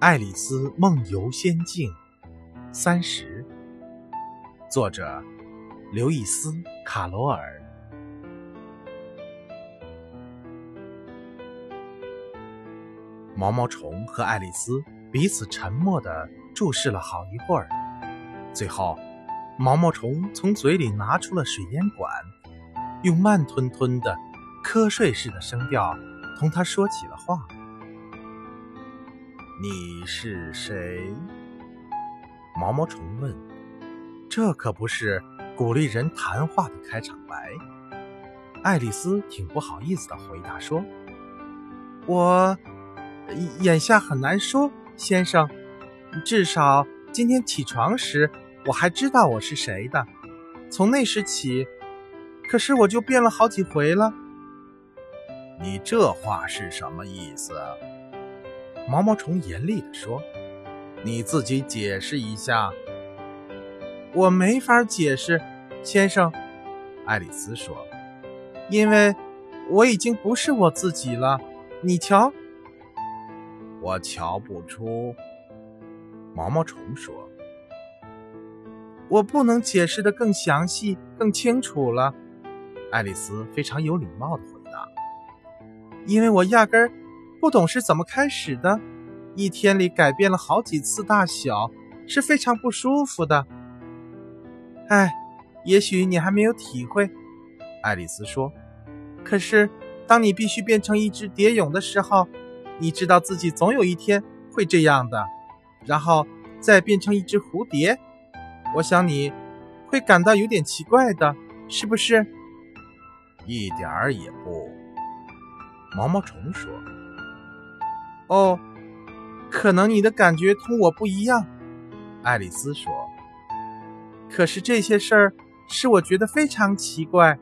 爱丽丝梦游仙境三十，作者刘易斯·卡罗尔。毛毛虫和爱丽丝彼此沉默地注视了好一会儿，最后，毛毛虫从嘴里拿出了水烟管，用慢吞吞的、瞌睡似的声调同他说起了话。你是谁？毛毛虫问。这可不是鼓励人谈话的开场白。爱丽丝挺不好意思的回答说：“我眼下很难说，先生。至少今天起床时，我还知道我是谁的。从那时起，可是我就变了好几回了。你这话是什么意思？”毛毛虫严厉地说：“你自己解释一下。”我没法解释，先生。”爱丽丝说，“因为我已经不是我自己了。你瞧。”我瞧不出。”毛毛虫说，“我不能解释的更详细、更清楚了。”爱丽丝非常有礼貌的回答，“因为我压根儿。”不懂是怎么开始的，一天里改变了好几次大小，是非常不舒服的。哎，也许你还没有体会，爱丽丝说。可是，当你必须变成一只蝶蛹的时候，你知道自己总有一天会这样的，然后再变成一只蝴蝶。我想你会感到有点奇怪的，是不是？一点儿也不。毛毛虫说。哦，可能你的感觉同我不一样，爱丽丝说。可是这些事儿使我觉得非常奇怪。